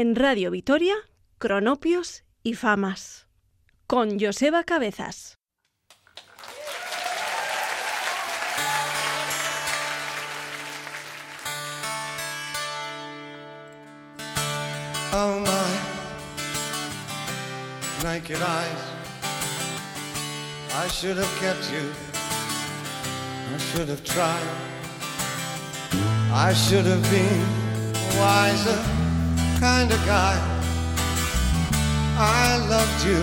en Radio Vitoria, Cronopios y Famas. Con Joseba Cabezas. Oh my naked eyes. I should have kept you. I should have tried. I should have been wiser kind of guy. I loved you.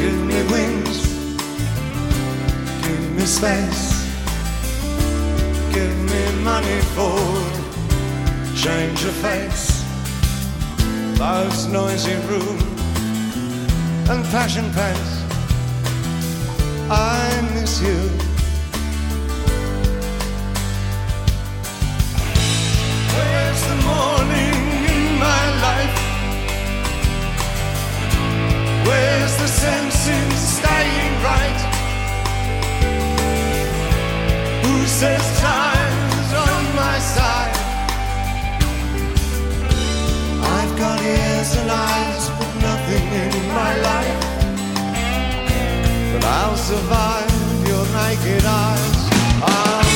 Give me wings. Give me space. Give me money for change of face. Love's noisy room and passion pace. I miss you. Where's the sense in staying right? Who says time's on my side? I've got ears and eyes, but nothing in my life. But I'll survive your naked eyes. I'll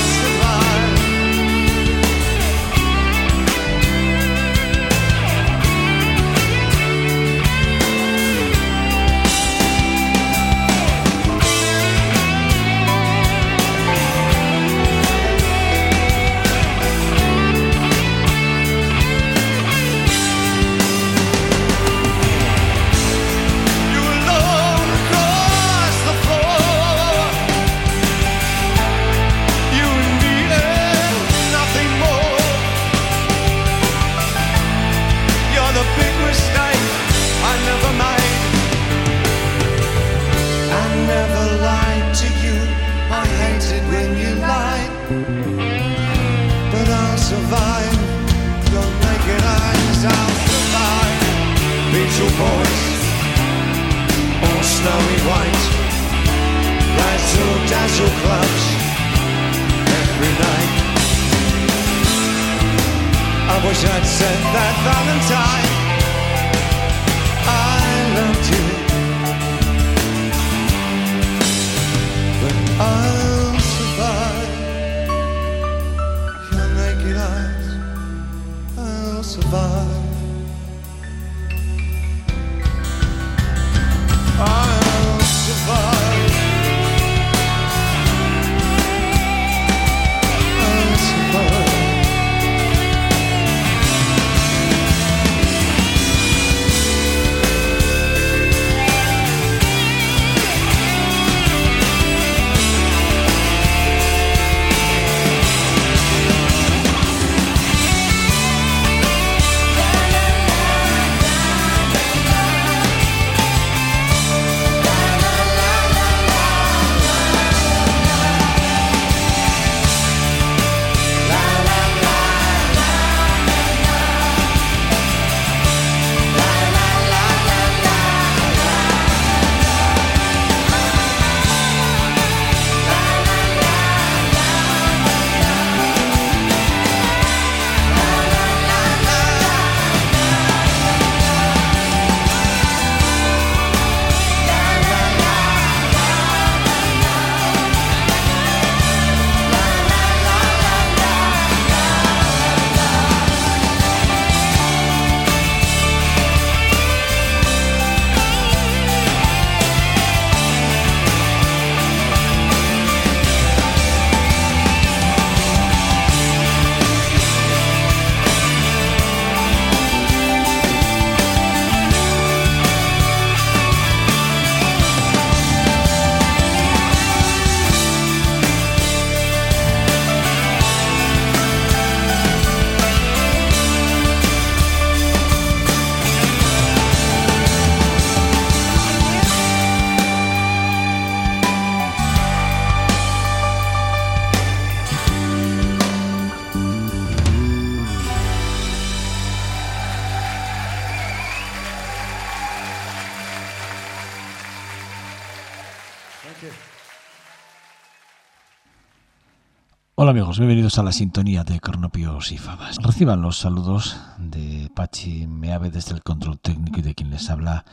Bienvenidos a la sintonía de Cronopios y Famas. Reciban los saludos de Pachi Meave desde el control técnico y de quien les habla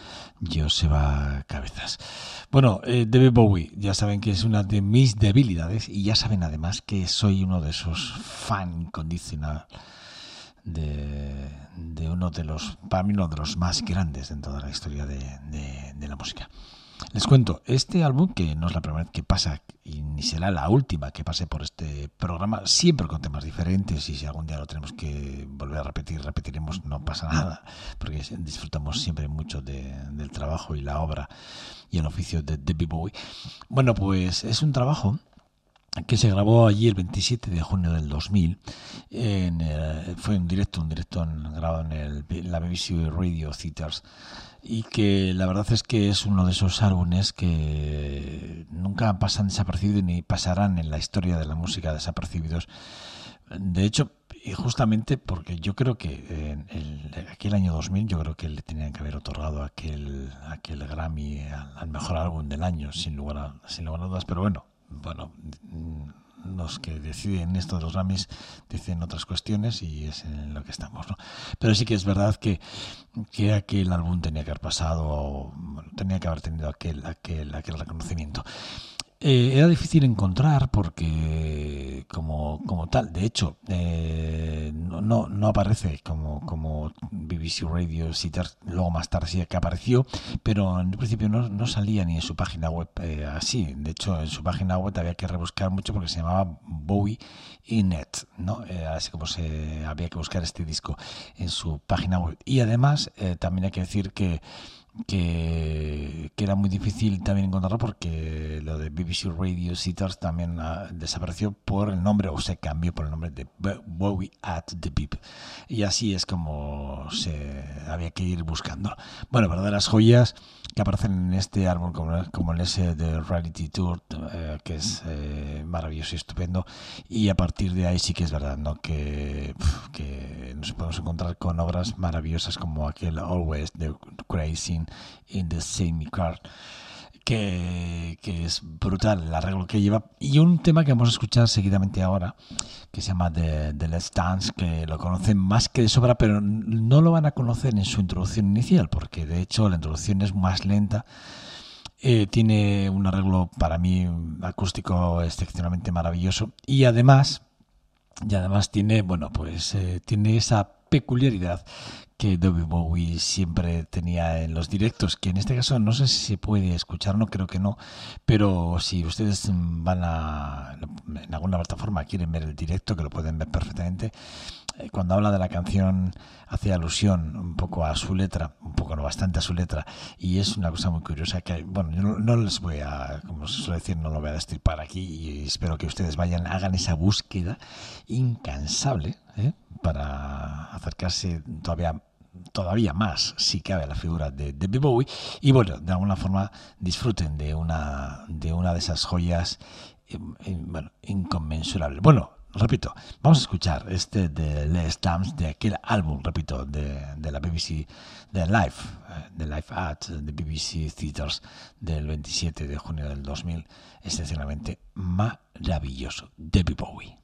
Joseba Cabezas. Bueno, eh, David Bowie, ya saben que es una de mis debilidades y ya saben además que soy uno de esos fan incondicional de, uno de los, para mí uno de los más grandes en toda la historia de la música. Les cuento, este álbum, que no es la primera vez que pasa y ni será la última que pase por este programa, siempre con temas diferentes y si algún día lo tenemos que volver a repetir, repetiremos, no pasa nada, porque disfrutamos siempre mucho de- del trabajo y la obra y el oficio de David Bowie. Bueno, pues es un trabajo que se grabó allí el 27 de junio del 2000. En, eh, fue un directo, un directo grabado en el, la BBC Radio Theaters y que la verdad es que es uno de esos álbumes que nunca pasan desapercibidos ni pasarán en la historia de la música desapercibidos. De hecho, y justamente porque yo creo que en el, aquel año 2000 yo creo que le tenían que haber otorgado aquel aquel Grammy al, al mejor álbum del año sin lugar a, sin lugar a dudas pero bueno bueno mm, los que deciden esto de los Grammys dicen otras cuestiones y es en lo que estamos ¿no? pero sí que es verdad que, que aquel álbum tenía que haber pasado bueno, tenía que haber tenido aquel aquel aquel reconocimiento eh, era difícil encontrar porque como, como tal, de hecho, eh, no, no, aparece como, como BBC Radio Sitter, luego más tarde sí que apareció, pero en principio no, no salía ni en su página web eh, así. De hecho, en su página web había que rebuscar mucho porque se llamaba Bowie Inet, ¿no? Eh, así como se había que buscar este disco en su página web. Y además, eh, también hay que decir que que, que era muy difícil también encontrarlo porque lo de BBC Radio Sitters también ah, desapareció por el nombre o se cambió por el nombre de Bo- Bowie at the Beep y así es como se había que ir buscando. Bueno verdaderas joyas que aparecen en este álbum como, como el ese de Reality Tour eh, que es eh, maravilloso y estupendo. Y a partir de ahí sí que es verdad ¿no? que, nos podemos encontrar con obras maravillosas como aquel Always de Crazy in the Same Car que, que es brutal el arreglo que lleva. Y un tema que vamos a escuchar seguidamente ahora que se llama The, The Let's Dance que lo conocen más que de sobra pero no lo van a conocer en su introducción inicial porque de hecho la introducción es más lenta. Eh, tiene un arreglo para mí acústico excepcionalmente maravilloso. Y además y además tiene bueno pues eh, tiene esa peculiaridad que David Bowie siempre tenía en los directos, que en este caso no sé si se puede escuchar, no creo que no, pero si ustedes van a en alguna plataforma quieren ver el directo, que lo pueden ver perfectamente, eh, cuando habla de la canción hace alusión un poco a su letra, un poco no bastante a su letra, y es una cosa muy curiosa que, bueno, yo no, les voy a, como se suele decir, no lo voy a destripar aquí y espero que ustedes vayan, hagan esa búsqueda incansable ¿eh? para acercarse todavía todavía más si cabe la figura de David Bowie. Y bueno de alguna forma disfruten de una de una de esas joyas eh, eh, bueno, inconmensurables. Bueno repito vamos a escuchar este de Les Dams de aquel álbum repito de, de la BBC de Live eh, de Live at the BBC Theaters del 27 de junio del 2000 excepcionalmente maravilloso David Bowie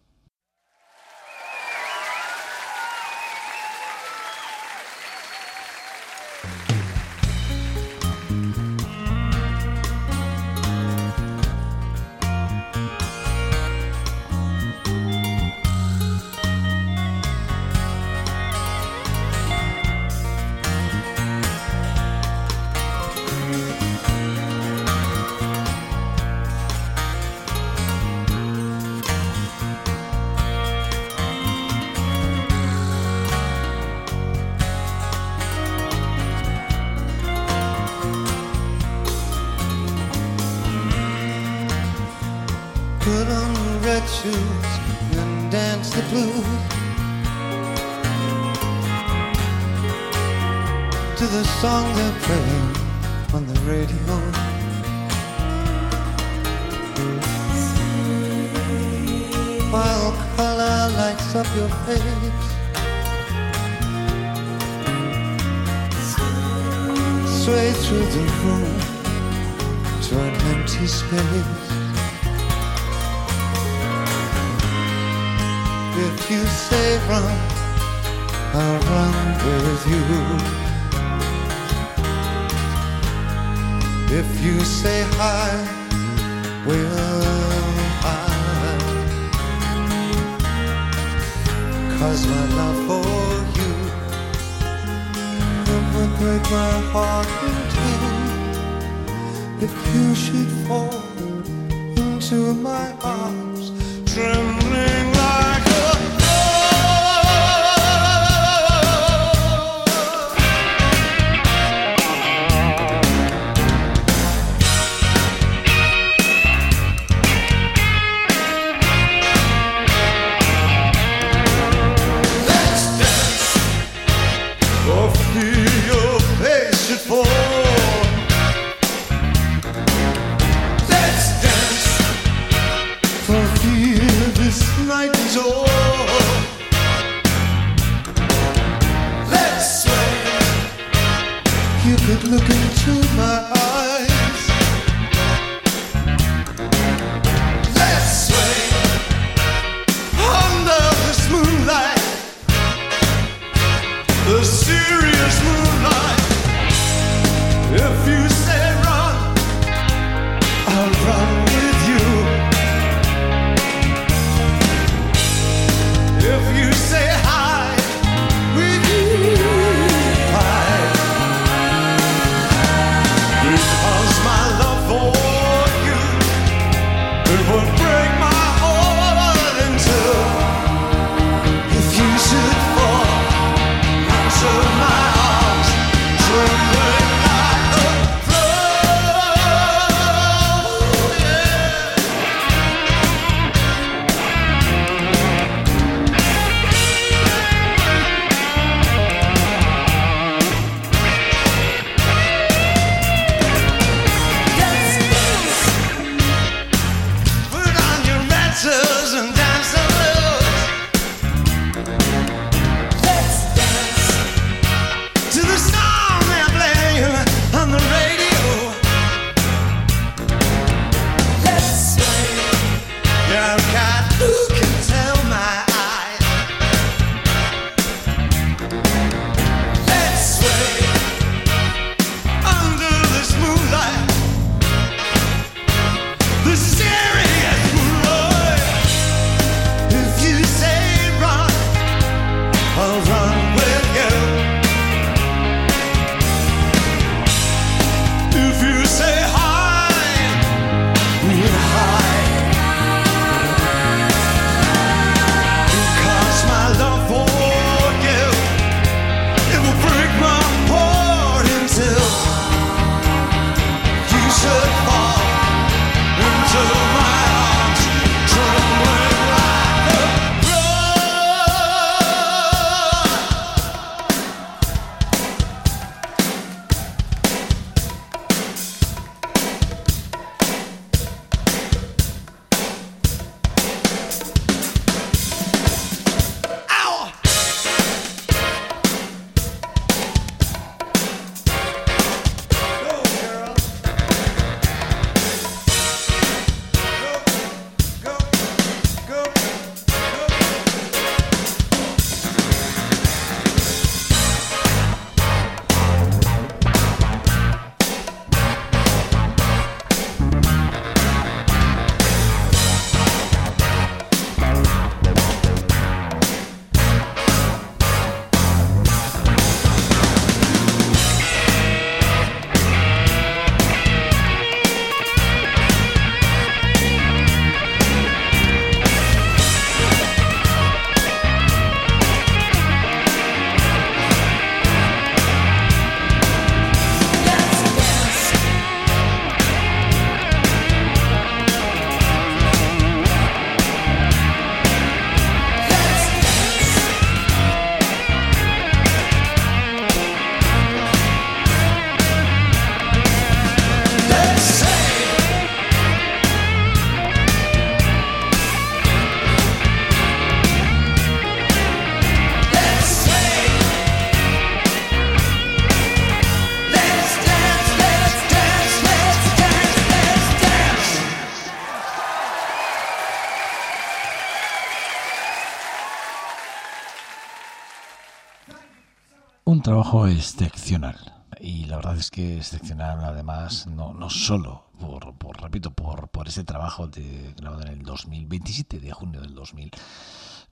excepcional. Y la verdad es que excepcional además no, no solo por, por repito, por, por ese trabajo de, grabado en el 2027 de junio del 2000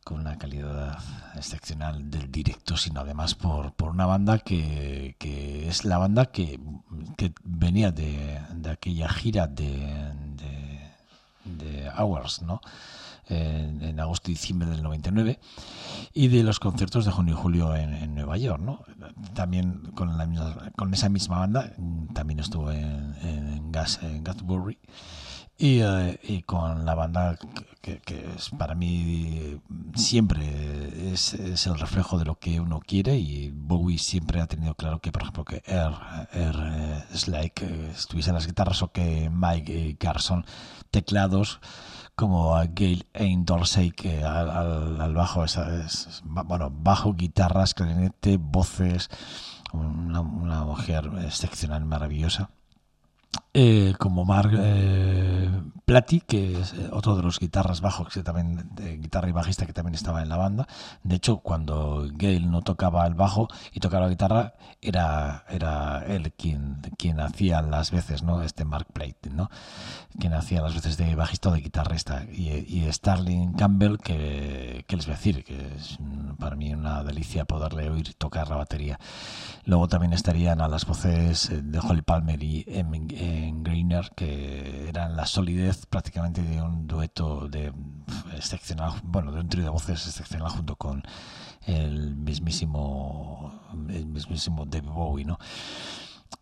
con una calidad excepcional del directo, sino además por, por una banda que, que es la banda que, que venía de, de aquella gira de, de, de Hours, ¿no? En, en, agosto y diciembre del 99 y de los conciertos de junio y julio en, en Nueva York ¿no? también con, la misma, con esa misma banda también estuvo en, en, Gas, en Gasbury y, uh, y, con la banda que, que, es para mí siempre es, es, el reflejo de lo que uno quiere y Bowie siempre ha tenido claro que por ejemplo que Air uh, Slake estuviese en las guitarras o que Mike Garson teclados como a Gail Ain Dorsey que al, al, al bajo es, es, bueno bajo guitarras clarinete voces una, una mujer excepcional maravillosa eh, como Mark eh, Platy, que es otro de los guitarras bajos, que también guitarra y bajista que también estaba en la banda. De hecho, cuando Gail no tocaba el bajo y tocaba la guitarra, era, era él quien, quien hacía las veces, ¿no? Este Mark Platy, ¿no? Quien hacía las veces de bajista o de guitarrista. Y, y Starling Campbell, que, les voy a decir, que es para mí una delicia poderle oír tocar la batería. Luego también estarían a las voces de Holly Palmer y Em en Greiner, que eran la solidez prácticamente de un dueto de excepcional, bueno, de un trío de voces excepcional junto con el mismísimo, el mismísimo David Bowie, ¿no?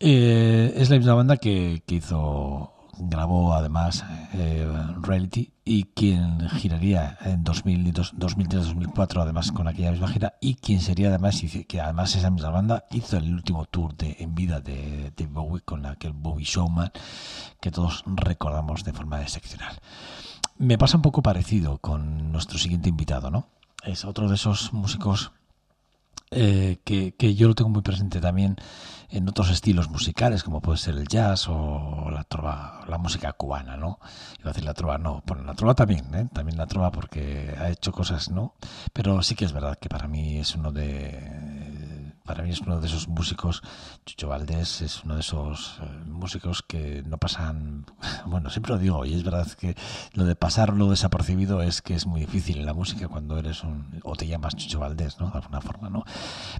Eh, es la misma banda que, que hizo grabó además eh, Reality y quien giraría en 2003-2004 además con aquella misma gira y quien sería además que además esa misma banda hizo el último tour de en vida de, Bowie con aquel Bowie Showman que todos recordamos de forma excepcional. Me pasa un poco parecido con nuestro siguiente invitado no es otro de esos músicos eh, que, que, yo lo tengo muy presente también en otros estilos musicales, como puede ser el jazz o la trova, la música cubana, ¿no? Iba a decir la trova, no, bueno, la trova también, ¿eh? También la trova porque ha hecho cosas, ¿no? Pero sí que es verdad que para mí es uno de para mí es uno de esos músicos, Chucho Valdés es uno de esos eh, músicos que no pasan, bueno, siempre lo digo, y es verdad que lo de pasarlo desapercibido es que es muy difícil en la música cuando eres un, o te llamas Chucho Valdés, ¿no? De alguna forma, ¿no?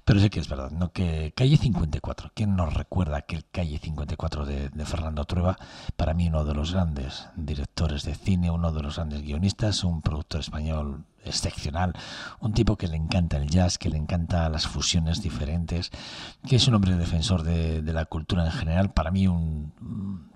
Pero sí que es verdad, ¿no? Que Calle 54, ¿quién nos recuerda aquel Calle 54 de, de Fernando Trueba? Para mí uno de los grandes directores de cine, uno de los grandes guionistas, un productor español excepcional, un tipo que le encanta el jazz, que le encanta las fusiones diferentes, que es un hombre defensor de, de, la cultura en general. Para mí, un,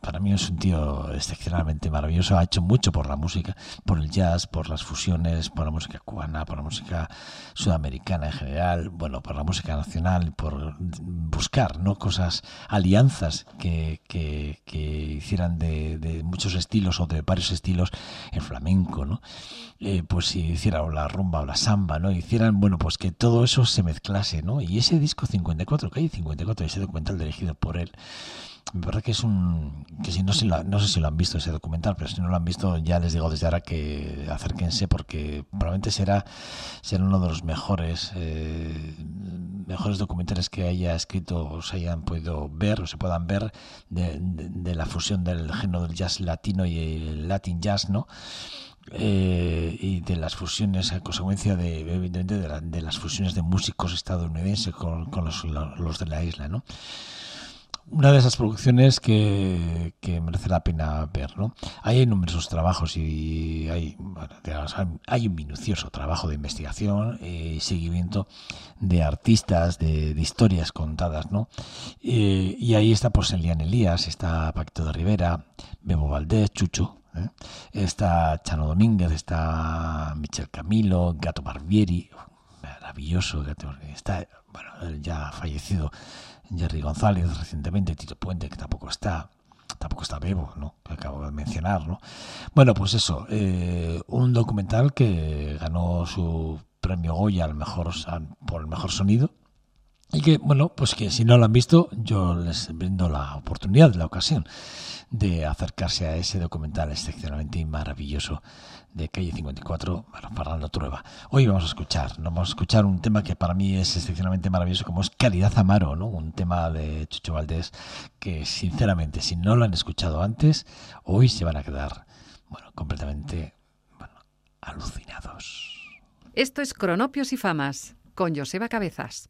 para mí es un tío excepcionalmente maravilloso. Ha hecho mucho por la música, por el jazz, por las fusiones, por la música cubana, por la música sudamericana en general, bueno, por la música nacional, por buscar ¿no? cosas, alianzas que, que, que hicieran de, de, muchos estilos o de varios estilos en flamenco, ¿no? Eh, pues si hiciera o la rumba o la samba, ¿no? Hicieran, bueno, pues que todo eso se mezclase, ¿no? Y ese disco 54, que hay 54, ese documental dirigido por él, me parece que es un que si no, si no sé si lo han visto ese documental pero si no lo han visto ya les digo desde ahora que acérquense porque probablemente será será uno de los mejores eh, mejores documentales que haya escrito o se hayan podido ver o se puedan ver de, de, de la fusión del género del jazz latino y el latin jazz no eh, y de las fusiones a consecuencia de, evidentemente de, la, de, las fusiones de músicos estadounidenses con, con los, los, de la isla, ¿no? Una de esas producciones que, merece la pena ver, ¿no? Hay numerosos trabajos y hay, hay un minucioso trabajo de investigación y seguimiento de artistas, de, de historias contadas, ¿no? Eh, y ahí está pues Elian Elías, está Paquito de Rivera, Bebo Valdés, Chucho, ¿eh? Está Chano Domínguez, está Michel Camilo, Gato Barbieri, maravilloso, está, bueno, ya fallecido Jerry González recientemente, Tito Puente, que tampoco está, tampoco está Bebo, ¿no? que acabo de mencionar. ¿no? Bueno, pues eso, eh, un documental que ganó su premio Goya al mejor, por el mejor sonido Y que, bueno, pues que si no lo han visto, yo les brindo la oportunidad, la ocasión de acercarse a ese documental excepcionalmente maravilloso de Calle 54, bueno, Fernando Trueba. Hoy vamos a escuchar, vamos a escuchar un tema que para mí es excepcionalmente maravilloso, como es Caridad Amaro, ¿no? Un tema de Chucho Valdés que, sinceramente, si no lo han escuchado antes, hoy se van a quedar, bueno, completamente, alucinados. Esto es Cronopios y Famas, con Joseba Cabezas.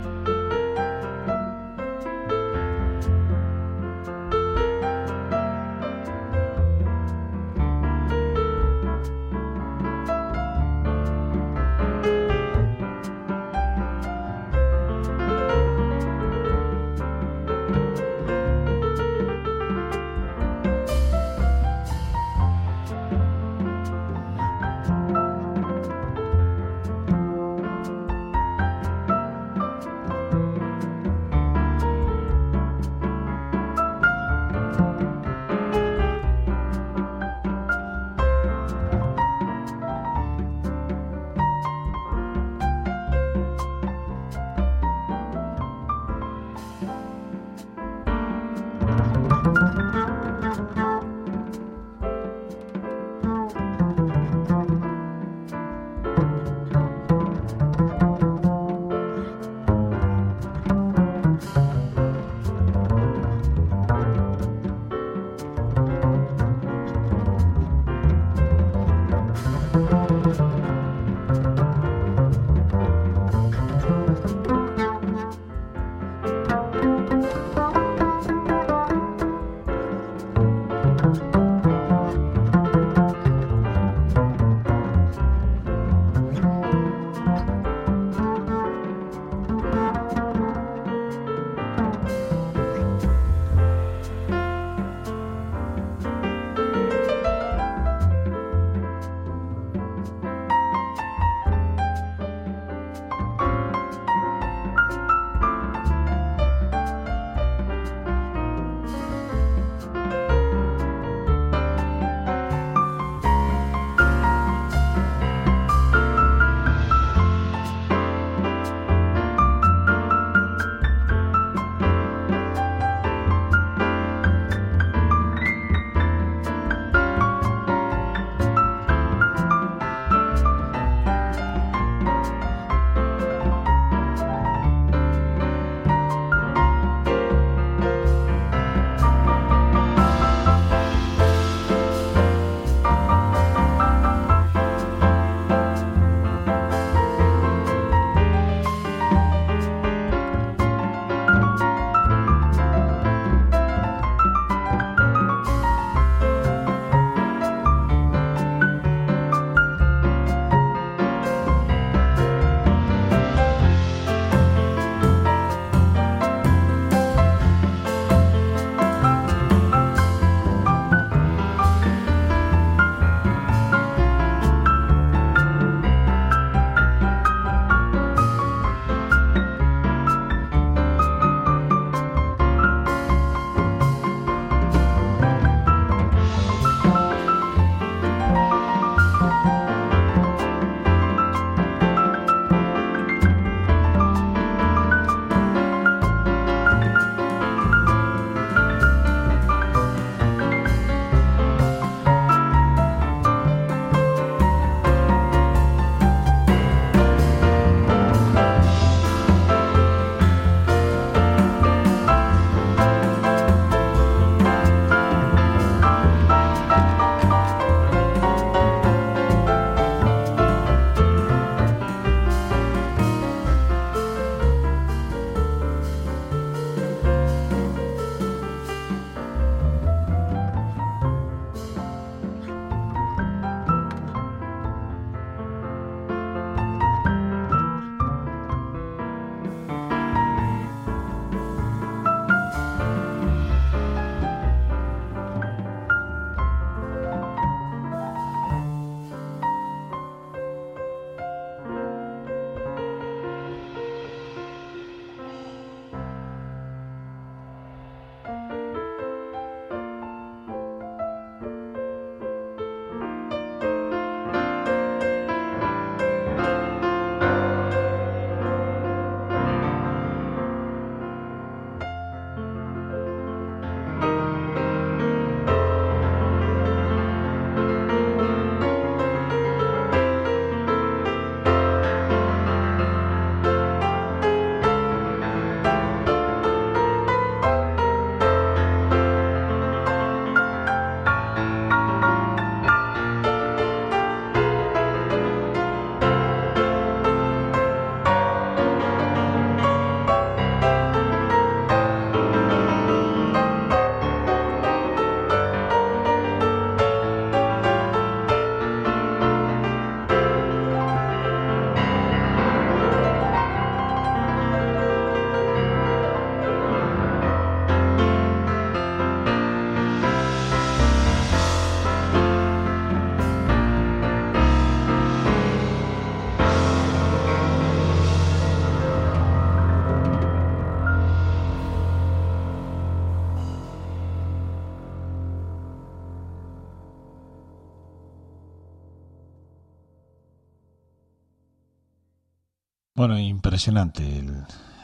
Impresionante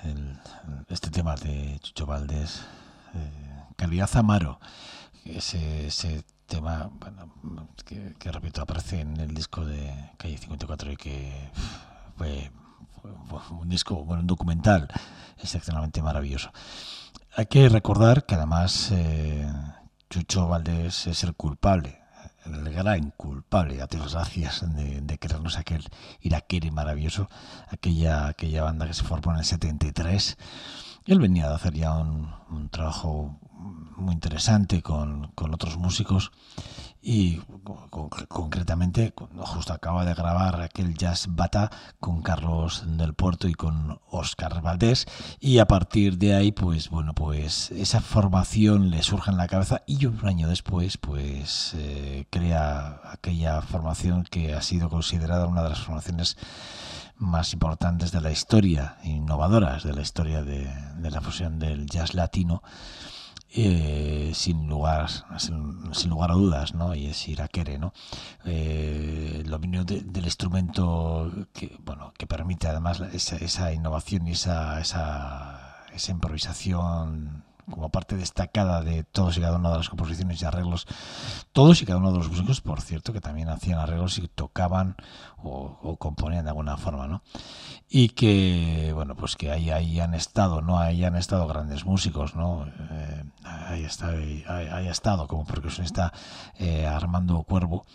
el, este tema de Chucho Valdés. Eh, Calidad Amaro. Ese, ese tema, bueno, que, repito, aparece en el disco de Calle 54 y que fue, fue- fue un disco, bueno, un documental excepcionalmente maravilloso. Hay que recordar que además eh, Chucho Valdés es el culpable, el gran culpable, a Dios gracias, de, de crearnos aquel iraquere maravilloso, aquella, aquella banda que se formó en el 73. Él venía de hacer ya un, un trabajo muy interesante con, con otros músicos y con- con- concretamente justo acaba de grabar aquel jazz bata con Carlos del Puerto y con Oscar Valdés y a partir de ahí pues bueno pues esa formación le surge en la cabeza y un año después pues eh, crea aquella formación que ha sido considerada una de las formaciones más importantes de la historia, innovadoras de la historia de, de la fusión del jazz latino, eh, sin lugar sin, lugar a dudas, ¿no? Y es Irakere, ¿no? Eh, el dominio de- del instrumento que bueno que permite además esa, esa innovación y esa, esa esa improvisación como parte destacada de todos y cada una de las composiciones y arreglos todos y cada uno de los músicos, por cierto, que también hacían arreglos y tocaban o, componían de alguna forma, ¿no? Y que, bueno, pues que ahí, ahí han estado, ¿no? Ahí han estado grandes músicos, ¿no? Eh, ahí, está, ahí ha estado como percusionista eh, Armando Cuervo,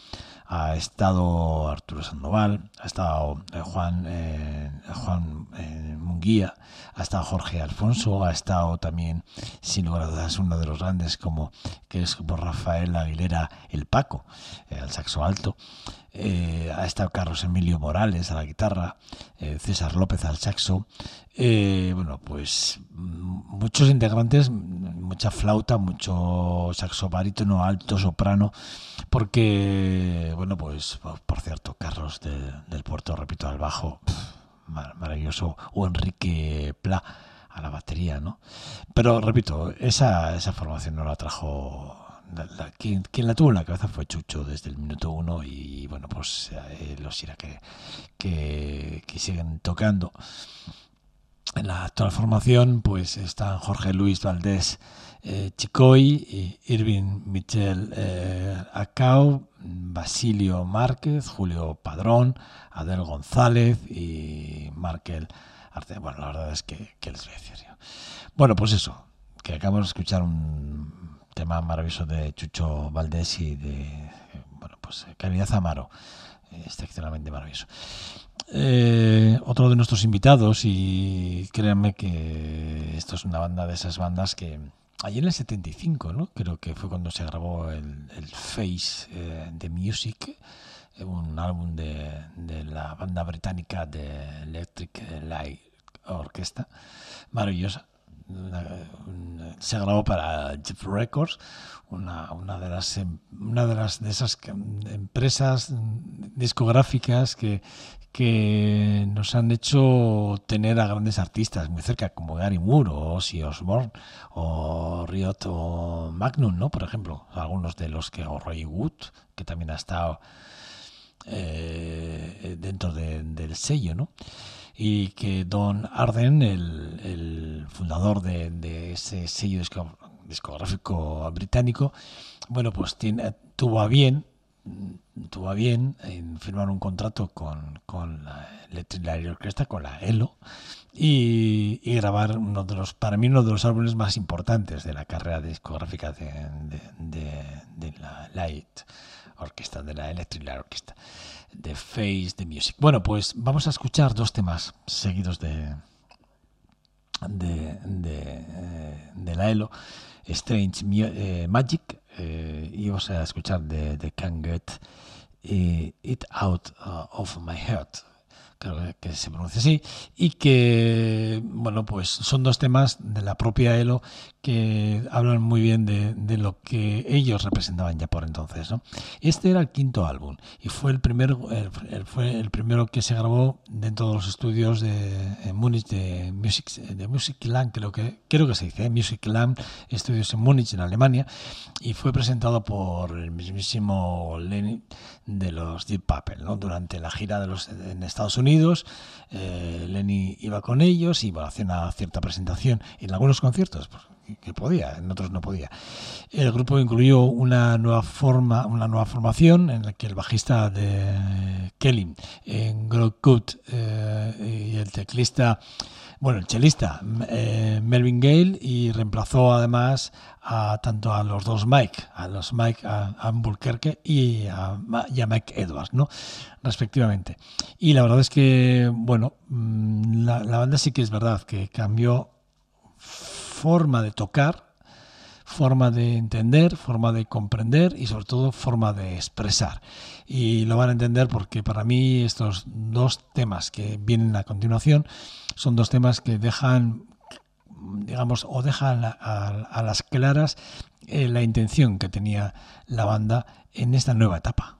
ha estado Arturo Sandoval, ha estado eh, Juan, eh, Juan eh, Munguía, ha estado Jorge Alfonso, ha estado también, sin lugar a dudas, uno de los grandes como que es como Rafael Aguilera el Paco, al saxo alto. Eh, ha estado Carlos Emilio Morales a la guitarra, eh, César López al saxo. Eh, bueno, pues mm, muchos integrantes, mm, mucha flauta, mucho saxo barítono, alto, soprano, porque, bueno, pues por, cierto, Carlos de- del Puerto, repito, al bajo, maravilloso, o Enrique Pla a la batería, ¿no? Pero repito, esa, esa formación no la trajo. La- la- quien, quien la tuvo en la cabeza fue Chucho desde el minuto uno y bueno, pues eh, los irá que, que, que siguen tocando. En la actual formación pues están Jorge Luis Valdés eh, Chicoy, Irving Michel eh, Basilio Márquez, Julio Padrón, Adel González y Markel Arte. Bueno, la verdad es que, ¿qué les voy a decir yo? Bueno, pues eso, que acabamos de escuchar un tema maravilloso de Chucho Valdés y de, eh, bueno, pues Caridad Amaro, eh, excepcionalmente maravilloso. Eh, otro de nuestros invitados, y créanme que esto es una banda de esas bandas que allí en el 75, ¿no? Creo que fue cuando se grabó el, Face eh, de Music, eh, un álbum de, de la banda británica de Electric Light Orchestra, maravillosa. Se grabó para Jeff Records, una, de las em- una de las de esas empresas discográficas que, que nos han hecho tener a grandes artistas muy cerca, como Gary Moore o Ozzy Osbourne o Riot o Magnum, ¿no? Por ejemplo, algunos de los que, o Roy Wood, que también ha estado eh, dentro de- del sello, ¿no? Y que Don Arden, el, el fundador de, de ese sello disco- discográfico británico, bueno, pues tuvo a bien tuvo a bien en firmar un contrato con, la Electric Light Orchestra, con la ELO, y, grabar uno de los, para mí, uno de los álbumes más importantes de la carrera discográfica de la Light Orchestra, de la Electric Light Orchestra, de Face the Music. Bueno, pues vamos a escuchar dos temas seguidos de, de, de, eh, de la ELO, Strange eh, Magic, eh, y vamos a escuchar de, de Can't Get It Out uh, of My Head, creo que se pronuncia así, y que, bueno, pues son dos temas de la propia ELO que hablan muy bien de, de, lo que ellos representaban ya por entonces. ¿no? Este era el quinto álbum y fue el el, fue el primero que se grabó dentro de los estudios de en Múnich de Music, de Music Land, creo que, creo que se dice, ¿eh? Music Land, estudios en Múnich, en Alemania, y fue presentado por el mismísimo Lenny de los Deep Purple. ¿no? Durante la gira de los, en Estados Unidos, eh, Lenny iba con ellos y bueno, hacía una cierta presentación en algunos conciertos. Pues, que podía, en otros no podía. El grupo incluyó una nueva forma, una nueva formación en la que el bajista de Kelly, en eh, y el teclista, bueno, el chelista eh, Melvin Gale y reemplazó además a tanto a los dos Mike, a los Mike a, Albuquerque y a, y a Mike Edwards, ¿no? respectivamente. Y la verdad es que, bueno, mm, la, la banda sí que es verdad que cambió forma de tocar, forma de entender, forma de comprender y sobre todo forma de expresar. Y lo van a entender porque para mí estos dos temas que vienen a continuación son dos temas que dejan digamos, o dejan a, las claras eh, la intención que tenía la banda en esta nueva etapa.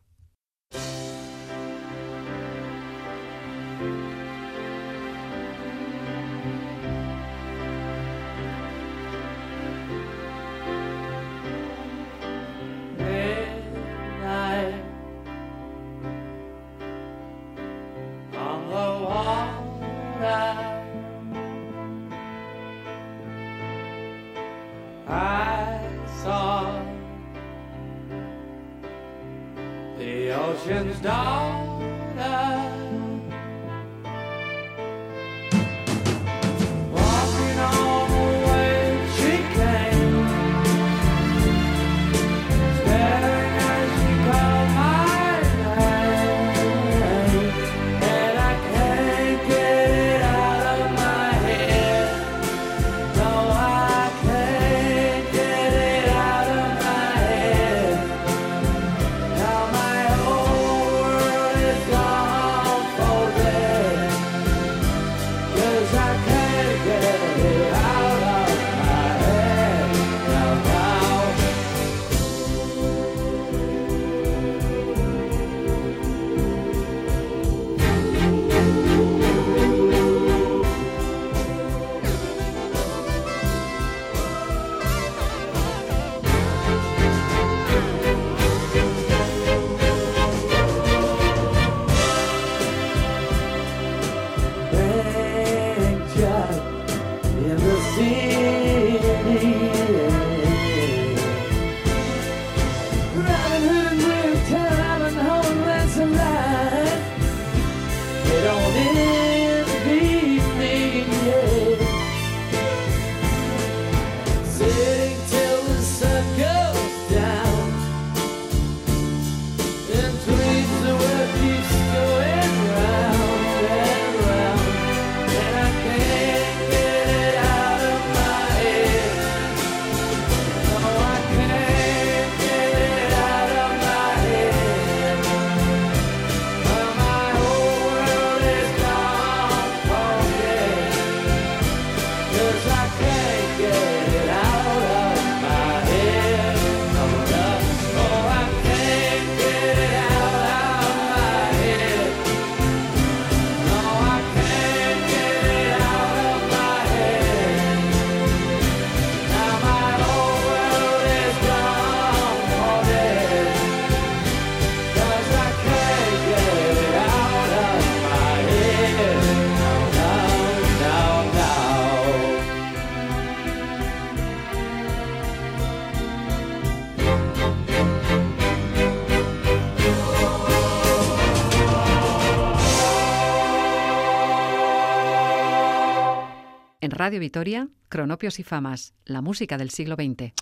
Radio Vitoria, Cronopios y Famas, la música del siglo XX.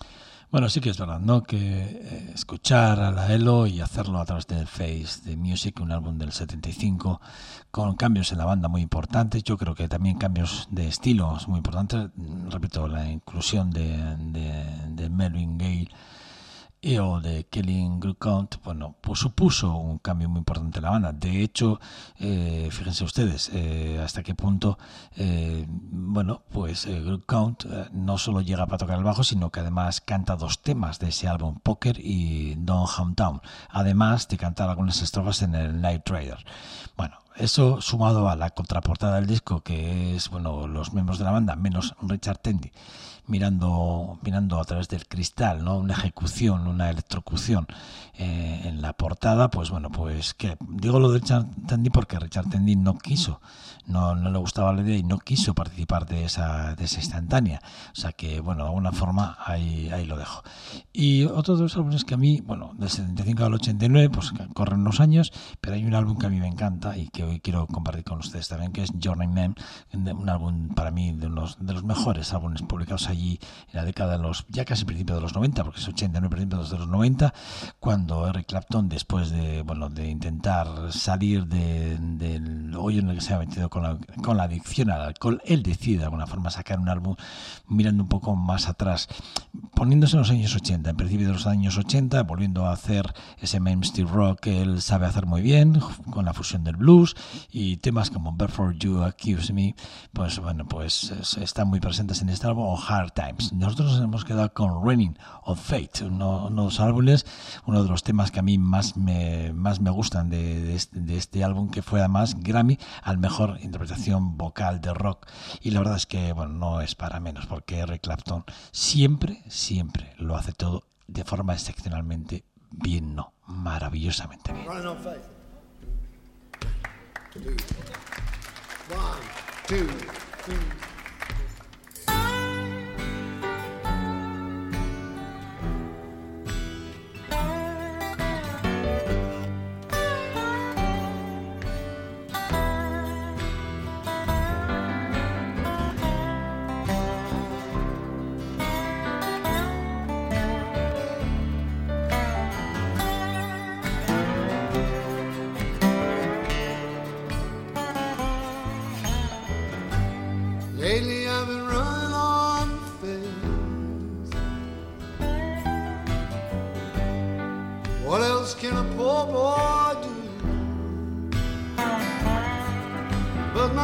Bueno, sí que es verdad, ¿no? Que eh, escuchar a la Elo y hacerlo a través del Face de Music, un álbum del 75, con cambios en la banda muy importantes, yo creo que también cambios de estilos muy importantes, repito, la inclusión de, de, de Melvin Gale y o de Kelly Count, bueno, pues supuso un cambio muy importante en la banda. De hecho, eh, fíjense ustedes eh, hasta qué punto, eh, bueno, pues eh, Count eh, no solo llega para tocar el bajo, sino que además canta dos temas de ese álbum, Poker y Don Hometown, además de cantar algunas estrofas en el Night Trader. Bueno, eso sumado a la contraportada del disco, que es, bueno, los miembros de la banda, menos Richard Tendy, mirando, mirando a través del cristal, ¿no? Una ejecución, una electrocución eh, en la portada, pues bueno, pues que digo lo de Richard Tendy porque Richard Tendy no quiso, no, no le gustaba la idea y no quiso participar de esa, de esa instantánea. O sea que, bueno, de alguna forma ahí, ahí lo dejo. Y otro de los álbumes que a mí, bueno, del 75 al 89, pues corren unos años, pero hay un álbum que a mí me encanta y que hoy quiero compartir con ustedes también, que es Journey Man, un álbum para mí de los, de los mejores álbumes publicados allí en la década de los, ya casi principios de los 90, porque es 89 principios de los 90, cuando Eric Clapton, después de, bueno, de intentar salir de- del hoyo en el que se ha metido con con la, con la adicción al alcohol, él decide de alguna forma sacar un álbum mirando un poco más atrás, poniéndose en los años 80, en principio de los años 80, volviendo a hacer ese mainstream rock que él sabe hacer muy bien, con la fusión del blues y temas como Before You Accuse Me, pues bueno, pues están muy presentes en este álbum, o Hard Times. Nosotros nos hemos quedado con Running of Fate, uno, uno, de los álbumes, uno de los temas que a mí más me, más me gustan de, de, este, de este álbum, que fue además Grammy al mejor interpretación vocal de rock. Y la verdad es que, bueno, no es para menos, porque Eric Clapton siempre, siempre lo hace todo de forma excepcionalmente bien, no, maravillosamente bien. On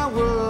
world.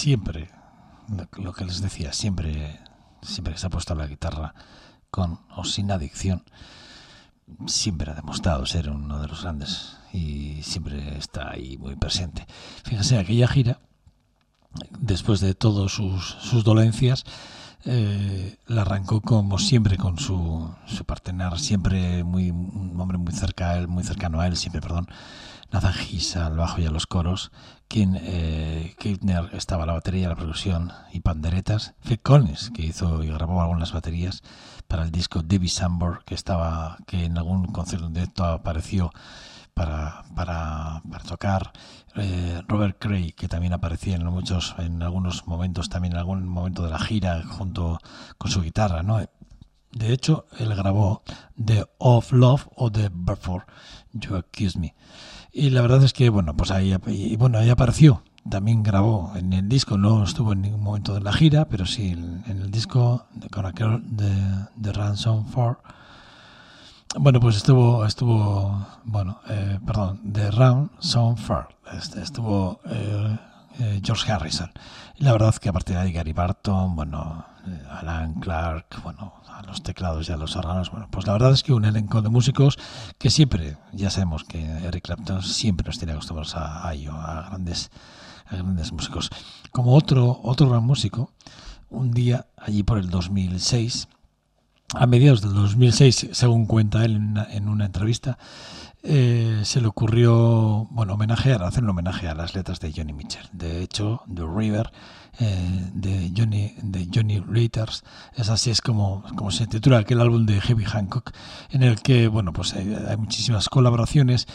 Siempre, lo, que les decía, siempre, siempre que se ha puesto la guitarra con o sin adicción, siempre ha demostrado ser uno de los grandes y siempre está ahí muy presente. Fíjense, aquella gira, después de todas sus, sus dolencias, eh, la arrancó como siempre con su, su partener, siempre muy un hombre muy cerca él, muy cercano a él, siempre, perdón, Nathan Gis al bajo y a los coros, quien eh, estaba a la batería, la percusión y panderetas, Phil Collins, que hizo y grabó algunas baterías para el disco Debbie Sambor, que estaba, que en algún concierto en directo apareció para, para, para tocar eh, Robert Cray, que también aparecía en muchos, en algunos momentos, también en algún momento de la gira, junto con su guitarra, ¿no? De hecho, él grabó The Of Love o The Before You Accuse Me. Y la verdad es que, bueno, pues ahí, y bueno, ahí apareció. También grabó en el disco, no estuvo en ningún momento de la gira, pero sí en, el disco de, de, Ransom 4 bueno, pues estuvo, estuvo, bueno, eh, perdón, The Round Fair. Este, estuvo eh, eh, George Harrison. Y la verdad que a partir de ahí Gary Barton, bueno, Alan Clark, bueno, a los teclados y a los órganos, bueno, pues la verdad es que un elenco de músicos que siempre, ya sabemos que Eric Clapton siempre nos tiene acostumbrados a, a ello, a grandes, a grandes músicos. Como otro, otro gran músico, un día allí por el 2006, a mediados del 2006, según cuenta él en una, en una entrevista, eh, se le ocurrió, bueno, homenajear, hacer un homenaje a las letras de Johnny Mitchell. De hecho, The River eh, de Johnny de Johnny Reuters es así es como, como se titula aquel álbum de Heavy Hancock, en el que, bueno, pues hay, muchísimas colaboraciones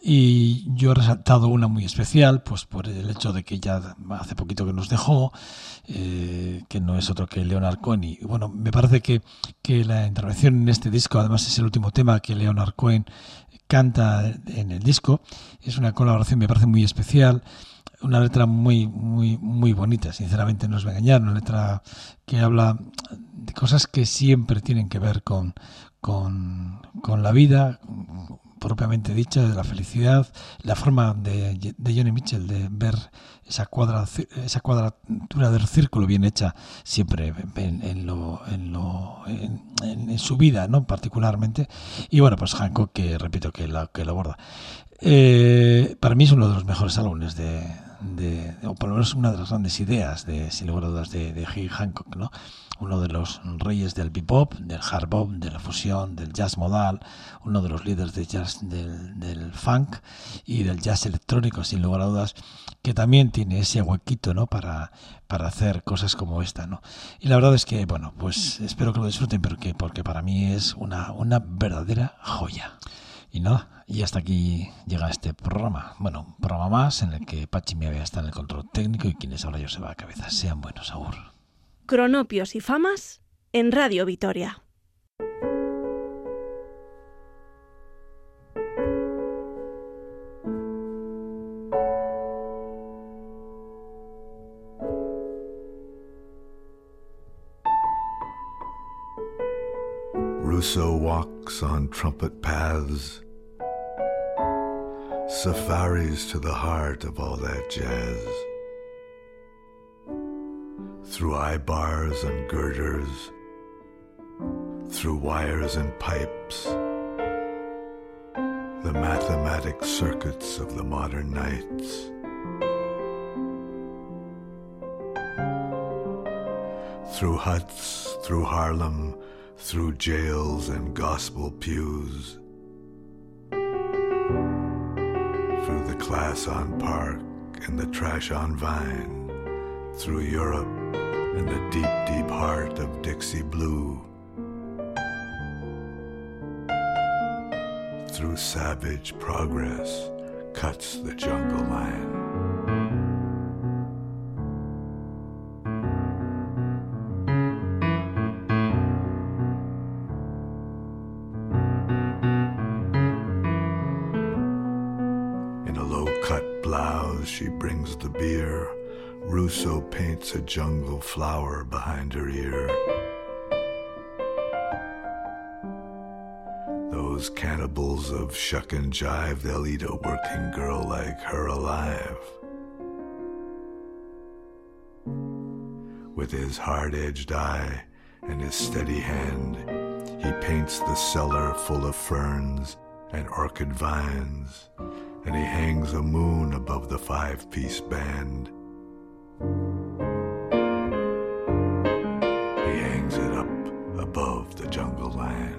y yo he resaltado una muy especial, pues por el hecho de que ya hace poquito que nos dejó, eh, que no es otro que Leonard Cohen. Y bueno, me parece que, que la intervención en este disco, además es el último tema que Leonard Cohen canta en el disco, es una colaboración, me parece muy especial una letra muy muy muy bonita sinceramente no os voy a engañar una letra que habla de cosas que siempre tienen que ver con con, con la vida propiamente dicha, de la felicidad, la forma de, de Johnny Mitchell de ver esa, cuadra, esa cuadratura del círculo bien hecha siempre en, lo, en, lo en, su vida, ¿no? particularmente. Y bueno, pues Hancock, que repito que lo, que lo aborda. Eh, para mí es uno de los mejores álbumes de, de, o por lo menos una de las grandes ideas de, sin lugar a dudas, de, de Hancock, ¿no? Uno de los reyes del bebop, del hard bop, de la fusión, del jazz modal, uno de los líderes de jazz del, del, funk y del jazz electrónico, sin lugar a dudas, que también tiene ese huequito, ¿no? Para, para hacer cosas como esta, ¿no? Y la verdad es que, bueno, pues espero que lo disfruten, porque, porque para mí es una, una verdadera joya. Y nada, y hasta aquí llega este programa. Bueno, programa más en el que Pachi me había estado en el control técnico y quienes ahora yo se va a cabeza. Sean buenos, agur. Cronopios y Famas en Radio Vitoria. Rousseau walks on trumpet paths, safaris to the heart of all that jazz. Through eye bars and girders, through wires and pipes, the mathematic circuits of the modern nights. Through huts, through Harlem, through jails and gospel pews, through the class on Park and the trash on Vine, through Europe and the deep, deep heart of Dixie Blue, through savage progress cuts the jungle line. So paints a jungle flower behind her ear. Those cannibals of shuck and jive, they'll eat a working girl like her alive. With his hard edged eye and his steady hand, he paints the cellar full of ferns and orchid vines, and he hangs a moon above the five piece band jungle land.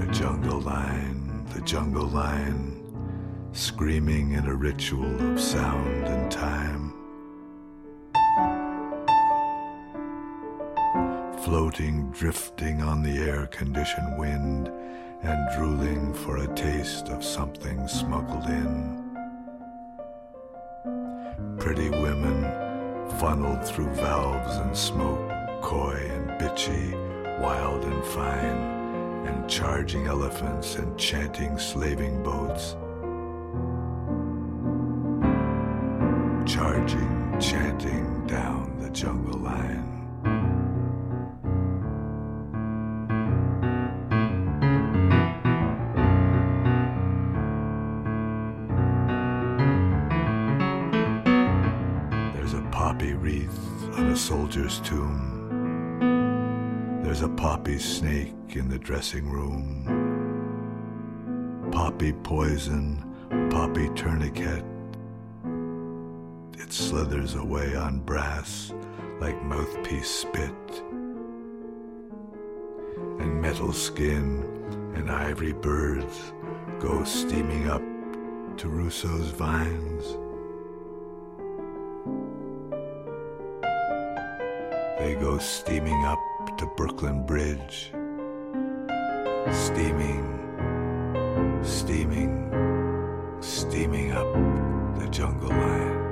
The jungle lion, the jungle lion, screaming in a ritual of sound and time. Floating, drifting on air conditioned wind, and drooling for a taste of something smuggled in. Pretty women funneled through valves and smoke, coy and bitchy, wild and fine and charging elephants and chanting slaving boats. Charging, chanting down the jungle line. Poppy snake in the dressing room. Poppy poison, poppy tourniquet. It slithers away on brass like mouthpiece spit. And metal skin and ivory birds go steaming up to Rousseau's vines. They go steaming up to Brooklyn Bridge. Steaming, steaming, steaming up the jungle line.